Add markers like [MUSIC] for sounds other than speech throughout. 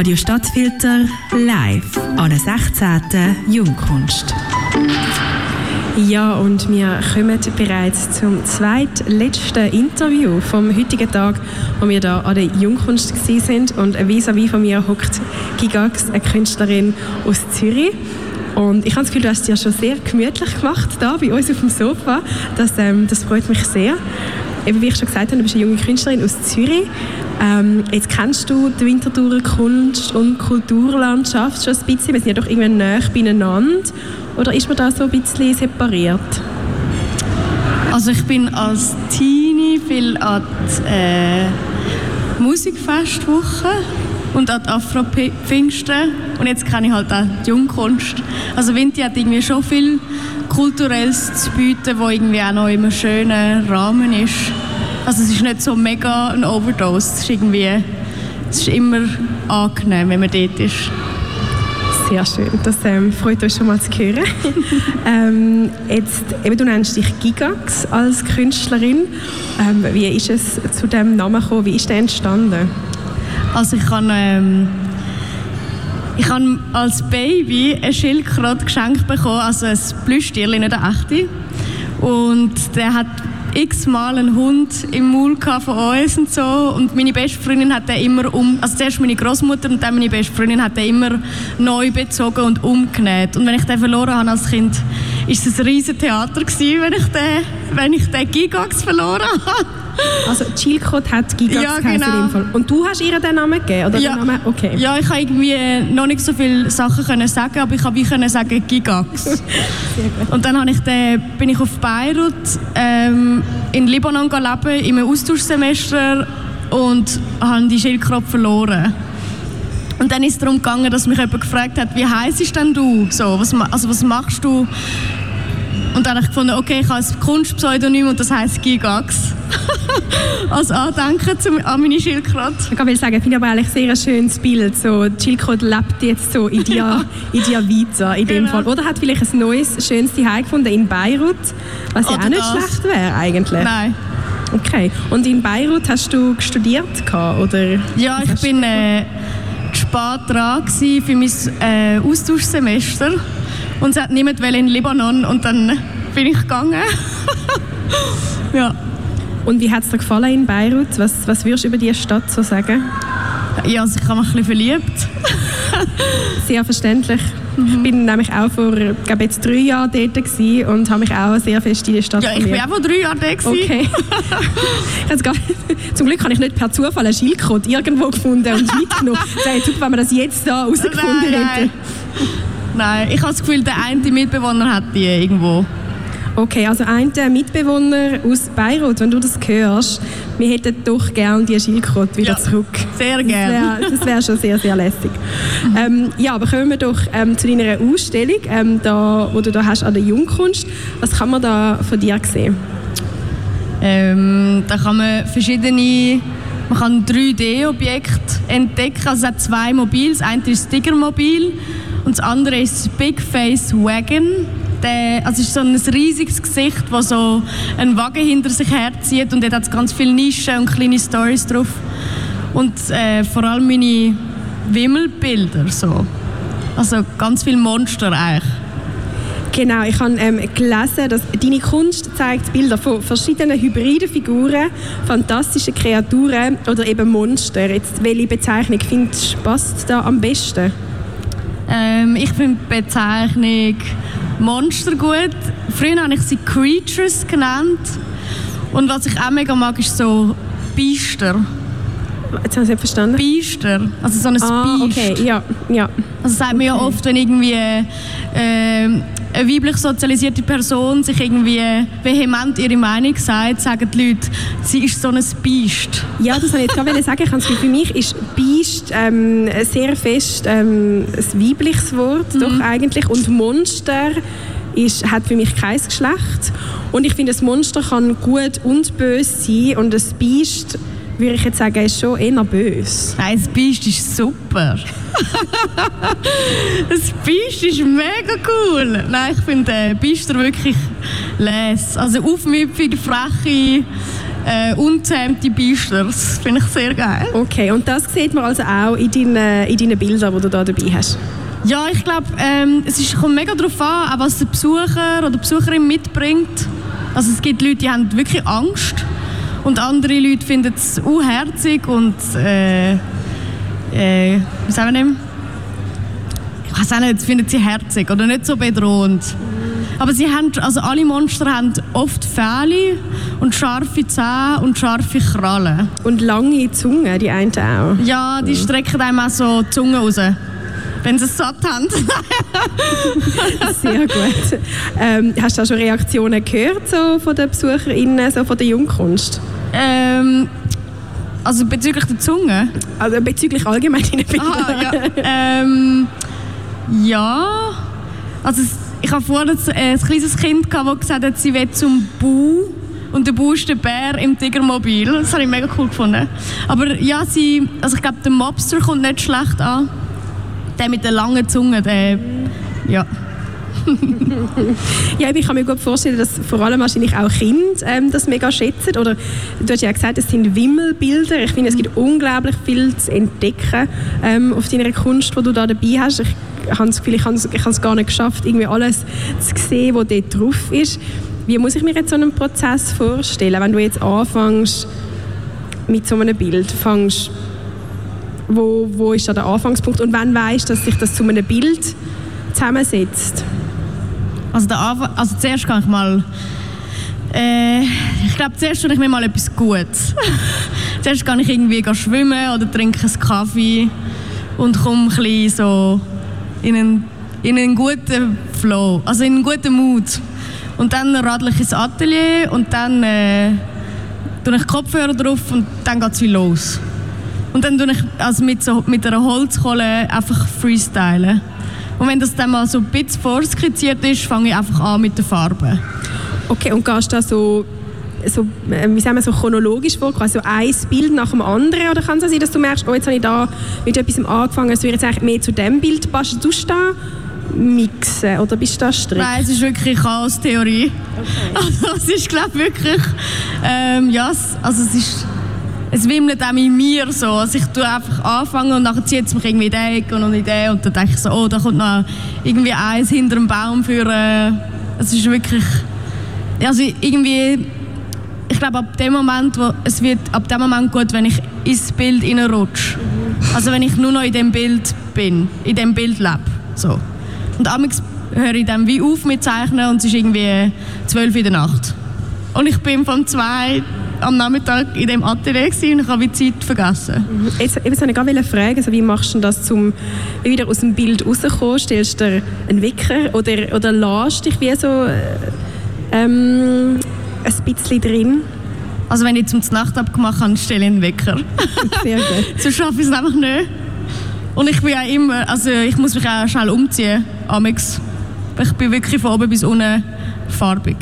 Radio Stadtfilter live an der 16. Jungkunst. Ja, und wir kommen bereits zum zweitletzten Interview vom heutigen Tag, wo wir da an der Jungkunst sind und vis-à-vis von mir hockt Gigax, eine Künstlerin aus Zürich. Und ich habe das Gefühl, du hast es dir schon sehr gemütlich gemacht, da bei uns auf dem Sofa. Das, ähm, das freut mich sehr. Eben, wie ich schon gesagt habe, du bist eine junge Künstlerin aus Zürich. Ähm, jetzt kennst du die Winterthurer Kunst- und Kulturlandschaft schon ein bisschen. Wir sind ja doch irgendwie näher beieinander. Oder ist man da so ein bisschen separiert? Also ich bin als Teenie viel an die äh, Musikfestwoche und an die Afro-Pfingsten. Und jetzt kenne ich halt auch die Jungkunst. Also Vinti hat irgendwie schon viel Kulturelles zu bieten, wo irgendwie auch noch einem schönen Rahmen ist. Also es ist nicht so mega ein Overdose. Es ist irgendwie, es ist immer angenehm, wenn man dort ist. Sehr schön, das ähm, freut uns schon mal zu hören. [LAUGHS] ähm, jetzt, eben, du nennst dich Gigax als Künstlerin. Ähm, wie ist es zu dem Namen gekommen? Wie ist der entstanden? Also ich habe ähm, ich habe als Baby ein Schildkröte geschenkt bekommen, also ein Plüschtierli, nicht eine echte. Und der hat x-mal einen Hund im Maul von uns und so. Und meine beste Freundin hat den immer um, also zuerst meine Großmutter und dann meine beste Freundin hat den immer neu bezogen und umgenäht. Und wenn ich den verloren habe als Kind, ist es ein riesen Theater gewesen, wenn ich den, wenn ich den Gigax verloren [LAUGHS] habe. Also Chilcott hat Gigax Ja, genau. in dem Fall. Und du hast ihr den Namen gegeben? Oder Ja. Den Namen? Okay. Ja, ich habe irgendwie noch nicht so viele Sachen können sagen, aber ich habe können sagen Gigax. [LAUGHS] Und dann habe ich den, bin ich auf Beirut ähm, in Libanon leben, einem Austauschsemester und habe die Schildkröte verloren. Und dann ist es darum gegangen, dass mich jemand gefragt hat, wie heißt denn du? So, was, also was machst du? Und dann habe ich gefunden, okay, ich habe ein Kunstpseudonym und das heißt Gigax. [LAUGHS] Als Andenken zum, an meine Schildkröte. Ich kann sagen, ich finde aber eigentlich sehr ein schönes Bild. So, Chilcott lebt jetzt so in [LAUGHS] dir, in dir weiter, in dem Genau. Fall. Oder hat vielleicht ein neues, schönes Zuhause gefunden in Beirut, was ja Oder auch nicht das. schlecht wäre eigentlich. Nein. Okay. Und in Beirut hast du studiert oder? Ja, ich bin äh, spät dran für mein äh, Austauschsemester und hat niemand wollen in Libanon und dann bin ich gegangen. [LAUGHS] ja. Und wie hat es dir gefallen in Beirut? Was, was würdest du über die Stadt so sagen? ja, also ich habe mich ein bisschen verliebt. [LAUGHS] Sehr verständlich. Ich bin nämlich auch vor, glaube jetzt drei Jahren dort und habe mich auch sehr fest in die Stadt Ja, ich bin auch vor drei Jahren gewesen. Okay. [LAUGHS] Zum Glück habe ich nicht per Zufall einen Schildkröte irgendwo gefunden und mitgenommen. Es wäre super, wenn wir das jetzt da herausgefunden Nein, hätten. Nein. Ich habe das Gefühl, der eine Mitbewohner hat die irgendwo. Okay, also ein Mitbewohner aus Beirut, wenn du das hörst, wir hätten doch gerne die Schildkröte wieder Ja, zurück. Sehr Das gerne. wäre das wär schon sehr, sehr lässig. Ähm, ja, aber kommen wir doch ähm, zu deiner Ausstellung, ähm, da, wo du da hast an der Jungkunst. Was kann man da von dir sehen? Ähm, da kann man verschiedene, man kann 3D-Objekte entdecken. Also es hat zwei Mobile. Das eine ist das Tigermobil und das andere ist Big Face Wagon. Der, also ist so ein riesiges Gesicht, das so einen Wagen hinter sich herzieht und dort hat es ganz viele Nischen und kleine Stories drauf. Und äh, vor allem meine Wimmelbilder so. Also ganz viele Monster eigentlich. Genau, ich habe ähm, gelesen, dass deine Kunst zeigt Bilder von verschiedenen hybriden Figuren, fantastischen Kreaturen oder eben Monster. Jetzt, welche Bezeichnung findest du passt da am besten? Ähm, ich finde die Bezeichnung Monster gut. Früher habe ich sie Creatures genannt. Und was ich auch mega mag, ist so Biester. Jetzt habe ich es nicht verstanden. Biester. Also so ein ah, Biest. okay, ja, ja. Also sagt man ja Okay. oft, wenn irgendwie äh, eine weiblich sozialisierte Person sich irgendwie vehement ihre Meinung sagt, sagen die Leute, sie ist so ein Biest. Ja, das wollte ich jetzt gerade sagen. Ich habe das für mich ist Biest ähm, sehr fest ähm, ein weibliches Wort, Mhm. doch eigentlich. Und Monster ist, hat für mich kein Geschlecht. Und ich finde, ein Monster kann gut und böse sein. Und ein Biest, würde ich jetzt sagen, ist schon eher böse. Nein, das Biest ist super. [LAUGHS] das Biest ist mega cool. Nein, ich finde äh, Biester wirklich les. Also aufmüpfig, freche, äh, unzähmte Biester. Das finde ich sehr geil. Okay, und das sieht man also auch in deinen, in deinen Bildern, die du da dabei hast? Ja, ich glaube, ähm, es ist, kommt mega darauf an, was der Besucher oder die Besucherin mitbringt. Also es gibt Leute, die haben wirklich Angst und andere Leute finden es unherzig und äh, äh, wie sagen wir? Ich weiß auch nicht, finden sie herzig oder nicht so bedrohend. Aber sie haben, also alle Monster haben oft Fälle und scharfe Zähne und scharfe Krallen. Und lange Zunge, die einen auch. Ja, die strecken einem auch so die Zunge raus wenn sie es satt haben. [LAUGHS] Sehr gut. Ähm, hast du auch schon Reaktionen gehört so von den BesucherInnen, so von der Jungkunst? Ähm, also bezüglich der Zunge? Also bezüglich allgemein Bilder. Aha, ja. ähm, ja. Also ich habe vorhin ein, kleines Kind, gehabt, das gesagt hat, sie will zum Bu und der Bu ist der Bär im Tigermobil. Das habe ich mega cool gefunden. Aber ja, sie, also ich glaube, der Mobster kommt nicht schlecht an der mit der langen Zunge, der, ja. [LAUGHS] ja, ich kann mir gut vorstellen, dass vor allem wahrscheinlich auch Kinder ähm, das mega schätzen. Oder du hast ja gesagt, es sind Wimmelbilder. Ich finde, es gibt unglaublich viel zu entdecken ähm, auf deiner Kunst, die du da dabei hast. Ich habe das Gefühl, ich habe es gar nicht geschafft, irgendwie alles zu sehen, was dort drauf ist. Wie muss ich mir jetzt so einen Prozess vorstellen, wenn du jetzt anfängst mit so einem Bild, fängst wo, wo ist da der Anfangspunkt und wann weißt dass sich das zu einem Bild zusammensetzt? Also, der also zuerst kann ich mal äh, ich glaube, zuerst tue ich mir mal etwas Gutes. [LAUGHS] zuerst kann ich irgendwie schwimmen oder trinke einen Kaffee und komme ein so in einen, in einen guten Flow, also in einen guten Mood. Und dann radle ich ins Atelier und dann äh, tue ich Kopfhörer drauf und dann geht es wieder los. Und dann tue ich also mit, so, mit einer Holzkohle einfach freestylen. Und wenn das dann mal so ein bisschen vorskizziert ist, fange ich einfach an mit den Farben. Okay, und gehst du da so, so, äh, wie sagen wir, so chronologisch vor, quasi so ein Bild nach dem anderen? Oder kann es sein, dass du merkst, oh, jetzt habe ich da mit etwas angefangen, es würde jetzt eigentlich mehr zu dem Bild passen? Du da mixen oder bist du da strikt? Nein, es ist wirklich Chaos-Theorie. Okay. [LAUGHS] Also es ist, glaube ich, wirklich, ähm, ja, also es ist es wimmelt auch in mir so. Also ich tue einfach anfangen und dann zieht es mich irgendwie in die Ecke und in die und dann denke ich so, oh, da kommt noch irgendwie eins hinter dem Baum für... Äh, es ist wirklich... Also irgendwie... Ich glaube, ab dem Moment, wo, es wird ab dem Moment gut, wenn ich ins Bild hineinrutsche. Also wenn ich nur noch in dem Bild bin, in dem Bild lebe. So. Und abends höre ich dann wie auf mit Zeichnen und es ist irgendwie zwölf in der Nacht. Und ich bin von zwei am Nachmittag in dem Atelier und ich habe die Zeit vergessen. Jetzt, jetzt wollte ich gerade fragen, also wie machst du das, um wieder aus dem Bild rauszukommen? Stellst du einen Wecker oder, oder lässt dich wie so äh, ähm, ein bisschen drin? Also wenn ich zum Nacht abgemacht habe, stelle ich einen Wecker. [LAUGHS] Sehr gut. [LAUGHS] so schaffe ich es einfach nicht. Und ich bin ja immer, also ich muss mich auch schnell umziehen, amix. Ich bin wirklich von oben bis unten farbig.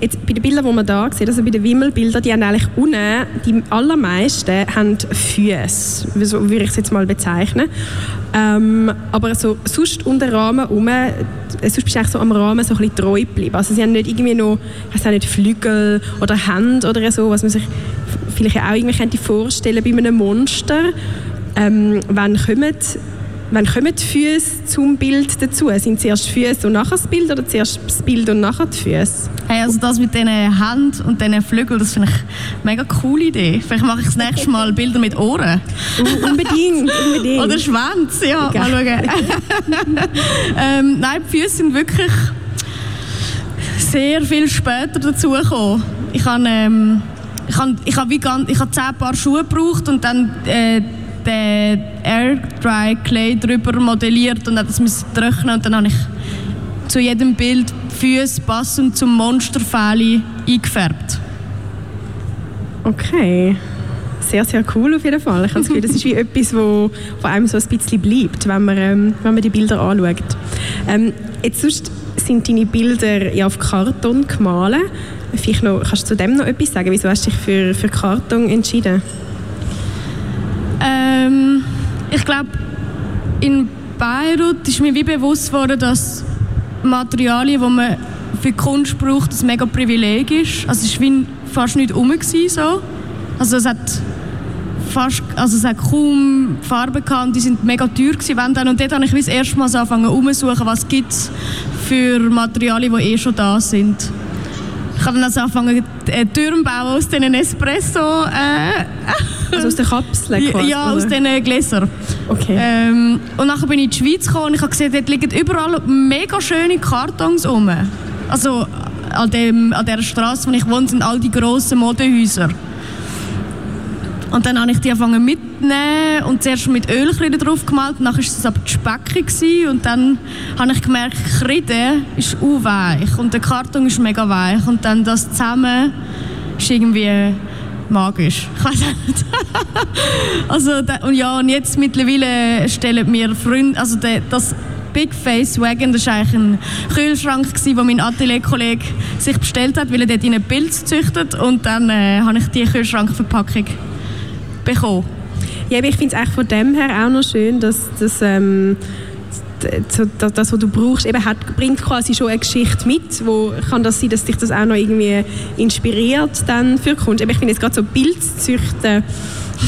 Jetzt, bei den Bildern, die man hier sieht, also bei den Wimmelbildern, die haben eigentlich unten, die allermeisten haben Füße, so würde ich es jetzt mal bezeichnen. Ähm, aber so, sonst um den Rahmen herum, äh, sonst bist du eigentlich so am Rahmen so ein bisschen treu geblieben. Also sie haben nicht irgendwie noch, ich nicht, Flügel oder Hände oder so, was man sich vielleicht auch irgendwie könnte vorstellen bei einem Monster. Ähm, wann kommen Wann kommen die Füße zum Bild dazu? Sind zuerst Füße und nachher das Bild oder zuerst das Bild und nachher die Füße? Hey, also das mit diesen Händen und diesen Flügeln, das finde ich eine mega coole Idee. Vielleicht mache ich das nächste Mal Bilder mit Ohren. Uh, unbedingt, [LAUGHS] unbedingt. Oder Schwanz, ja, okay. mal schauen. [LAUGHS] ähm, nein, die Füße sind wirklich sehr viel später dazugekommen. Ich habe, ähm, ich habe, ich habe, wie ganz, ich habe zehn Paar Schuhe gebraucht und dann äh, den Air Dry Clay drüber modelliert und das müssen trocknen und dann habe ich zu jedem Bild Füße passend zum Monsterfäli eingefärbt. Okay. Sehr, sehr cool auf jeden Fall. Ich habe das Gefühl, das ist wie [LAUGHS] etwas, wo, wo einem so ein bisschen bleibt, wenn man, ähm, wenn man die Bilder anschaut. Ähm, jetzt sonst sind deine Bilder ja auf Karton gemalt. Vielleicht noch, kannst du zu dem noch etwas sagen? Wieso hast du dich für, für Karton entschieden? Ähm, ich glaube, in Beirut ist mir wie bewusst worden, dass Materialien, die man für Kunst braucht, ein mega Privileg ist. Also es wie fast nicht rum. So. Also es hat fast, also es hat kaum Farben gehabt und die sind mega teuer gewesen, dann. Und dort habe ich das erste Mal so angefangen umzusuchen, was gibt es für Materialien, die eh schon da sind. Ich habe dann also angefangen, äh, Türme bauen aus diesen Espresso. Äh, also aus den Kapseln quasi, Ja, aus diesen Gläsern. Okay. Ähm, und dann bin ich in die Schweiz gekommen und ich habe gesehen, dort liegen überall mega schöne Kartons rum. Also an, dem, an der Straße, wo ich wohne, sind all die grossen Modehäuser. Und dann habe ich die angefangen mitzunehmen und zuerst mit Ölkreide drauf gemalt, dann war es aber die Specke und dann habe ich gemerkt, Kreide ist weich und der Karton ist mega weich und dann das zusammen ist irgendwie magisch. Ich weiß nicht. [LAUGHS] also und ja und jetzt mittlerweile stellen mir Freunde, also das Big Face Wagon, das war eigentlich ein Kühlschrank, den mein Atelierkollege sich bestellt hat, weil er dort einen Pilz züchtet und dann äh, habe ich die Kühlschrankverpackung bekommen. Ja, ich finde es von dem her auch noch schön, dass, dass ähm, das, das, was du brauchst, eben hat, bringt quasi schon eine Geschichte mit, wo kann das sein, dass dich das auch noch irgendwie inspiriert dann für Kunst. ich finde jetzt gerade so Bildzüchten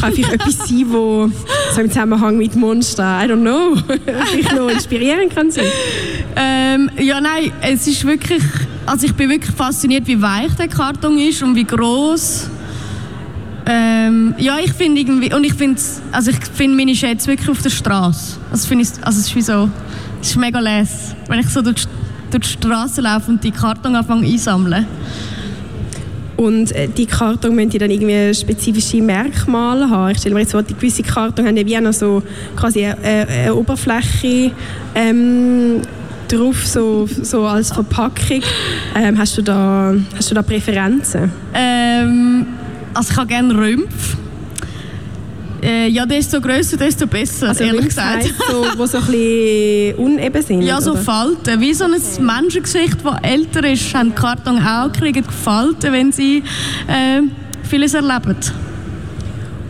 kann vielleicht [LAUGHS] etwas sein, wo so im Zusammenhang mit Monster, I don't know, [LAUGHS] dich noch inspirieren kann sein. Ähm, ja, nein, es ist wirklich, also ich bin wirklich fasziniert, wie weich der Karton ist und wie groß ähm, ja, ich finde irgendwie, und ich finde, also ich finde meine Schätze wirklich auf der Straße. Also finde ich, also es ist wie so, es ist mega les, wenn ich so durch, durch die Straße laufe und die Karton anfange einsammeln. Und äh, die Karton müssen die dann irgendwie spezifische Merkmale haben. Ich stelle mir jetzt vor, die gewisse Karton haben ja wie noch so quasi eine, eine Oberfläche ähm, drauf, so, so als Verpackung. Ähm, hast, du da, hast du da Präferenzen? Ähm, also ich habe gerne Rümpf. Äh, ja, desto grösser, desto besser, also ehrlich gesagt. so, [LAUGHS] wo so ein bisschen uneben sind? Ja, so oder? Falten. Wie so ein okay. Menschengesicht, das älter ist, haben Karton auch kriegen Falten, wenn sie äh, vieles erleben.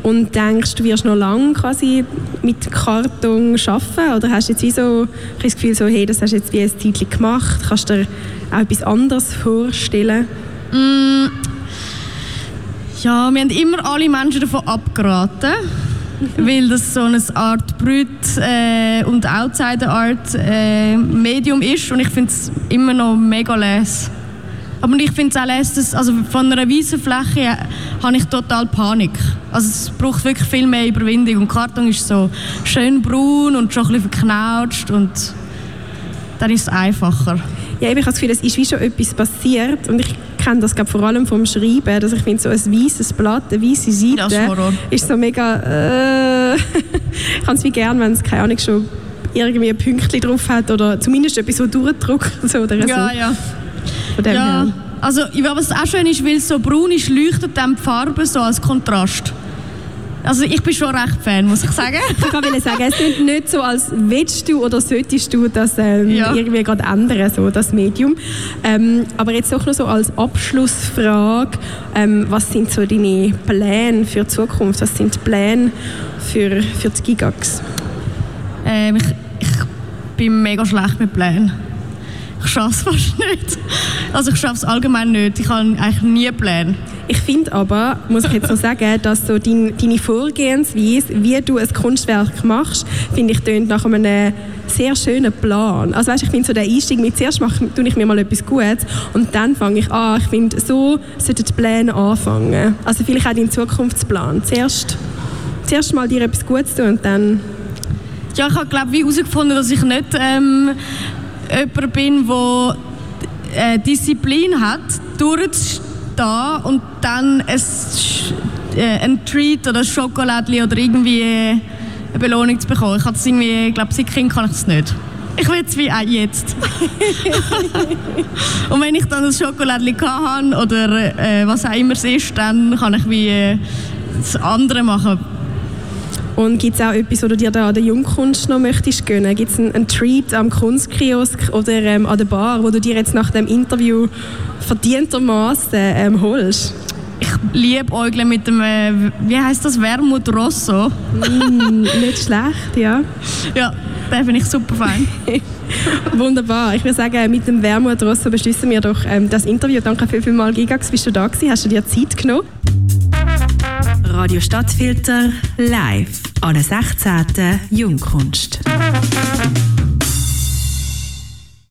Und denkst du, wirst noch lange quasi mit Karton arbeiten? Oder hast du jetzt wie so das Gefühl, so, hey, das hast du jetzt wie ein Zeitchen gemacht? Kannst du dir auch etwas anderes vorstellen? Mm, ja, wir haben immer alle Menschen davon abgeraten, weil das so eine Art Brüt äh, und Outsider Art äh, Medium ist und ich finde es immer noch mega les. Aber ich finde es auch les, dass, also von einer weißen Fläche äh, habe ich total Panik. Also es braucht wirklich viel mehr Überwindung und Karton ist so schön braun und schon ein bisschen verknautscht und dann ist es einfacher. Ja, ich habe das Gefühl, es ist wie schon etwas passiert und ich kenne das vor allem vom Schreiben, dass ich finde, so ein weißes Blatt, eine weiße Seite ist, ist so mega... Äh, [LAUGHS] ich kann es wie gerne, wenn es, keine Ahnung, schon irgendwie ein Pünktchen drauf hat oder zumindest etwas, so durchdruckt so, oder so. Ja, ja. Von dem ja. Her. Also, was auch schön ist, weil es so braun ist, leuchtet dann die Farbe so als Kontrast. Also ich bin schon recht Fan, muss ich sagen. [LAUGHS] ich kann sagen, es ist nicht so, als willst du oder solltest du das ähm, ja. irgendwie gerade ändern, so das Medium. Ähm, aber jetzt doch noch so als Abschlussfrage, ähm, was sind so deine Pläne für die Zukunft? Was sind die Pläne für, für die Gigax? Ähm, ich, ich bin mega schlecht mit Plänen. Ich schaffe es [LAUGHS] fast nicht. Also ich schaffe es allgemein nicht. Ich habe eigentlich nie Pläne. Ich finde aber, muss ich jetzt so sagen, dass so dein, deine Vorgehensweise, wie du ein Kunstwerk machst, finde ich, tönt nach einem sehr schönen Plan. Also weißt, ich finde so der Einstieg mit zuerst mache tue ich mir mal etwas Gutes und dann fange ich an. Ich finde, so sollten die Pläne anfangen. Also vielleicht auch dein Zukunftsplan. Zuerst, zuerst mal dir etwas Gutes tun und dann... Ja, ich habe glaube ich herausgefunden, dass ich nicht ähm, jemand bin, der äh, Disziplin hat, durchzustehen und dann ein, äh, ein Treat oder ein Schokolade oder irgendwie eine Belohnung zu bekommen. Ich das irgendwie, ich glaube, seit Kind kann ich das nicht. Ich will es wie auch jetzt. [LAUGHS] und wenn ich dann das Schokolade habe oder äh, was auch immer es ist, dann kann ich wie äh, das andere machen. Und gibt es auch etwas, was du dir da an der Jungkunst noch möchtest gönnen? Gibt es einen, einen, Treat am Kunstkiosk oder ähm, an der Bar, wo du dir jetzt nach dem Interview verdientermaßen ähm, holst? Ich liebe Äugle mit dem, äh, wie heißt das, Wermut Rosso. mm, nicht schlecht, ja. Ja, Den finde ich super fein. [LAUGHS] Wunderbar. Ich würde sagen, mit dem Wermut Rosso beschließen wir doch ähm, das Interview. Danke viel, viel mal, Gigax. Bist du da gewesen? Hast du dir Zeit genommen? Radio Stadtfilter live an der 16. Jungkunst.